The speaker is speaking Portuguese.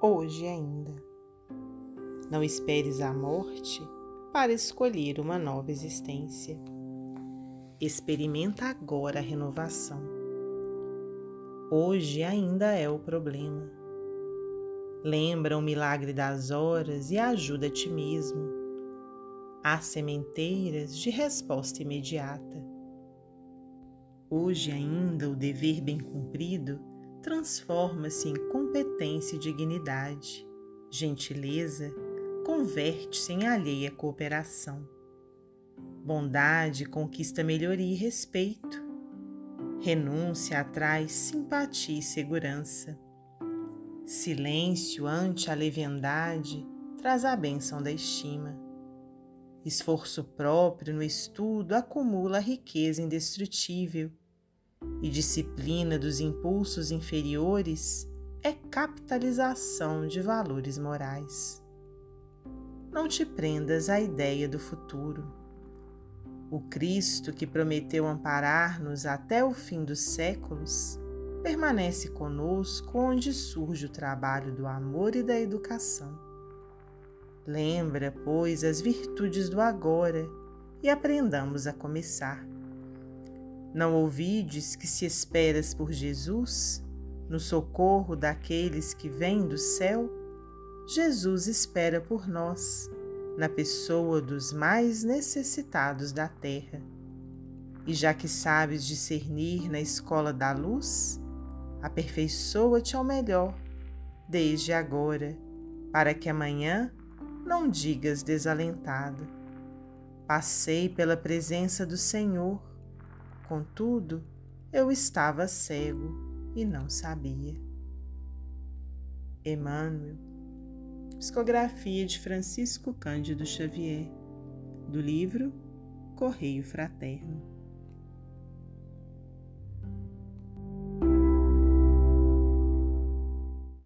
hoje ainda. Não esperes a morte para escolher uma nova existência. Experimenta agora a renovação. Hoje ainda é o problema. Lembra o milagre das horas e ajuda a ti mesmo. Há sementeiras de resposta imediata. Hoje ainda o dever bem cumprido transforma-se em competência e dignidade. Gentileza converte-se em alheia cooperação. Bondade conquista melhoria e respeito. Renúncia atrai simpatia e segurança. Silêncio ante a leviandade traz a bênção da estima. Esforço próprio no estudo acumula riqueza indestrutível, e disciplina dos impulsos inferiores é capitalização de valores morais. Não te prendas à ideia do futuro. O Cristo que prometeu amparar-nos até o fim dos séculos permanece conosco onde surge o trabalho do amor e da educação. Lembra, pois, as virtudes do agora e aprendamos a começar. Não ouvides que se esperas por Jesus, no socorro daqueles que vêm do céu? Jesus espera por nós, na pessoa dos mais necessitados da terra. E já que sabes discernir na escola da luz, aperfeiçoa-te ao melhor, desde agora, para que amanhã não digas desalentado. Passei pela presença do Senhor, contudo, eu estava cego e não sabia. Emmanuel, psicografia de Francisco Cândido Xavier, do livro Correio Fraterno.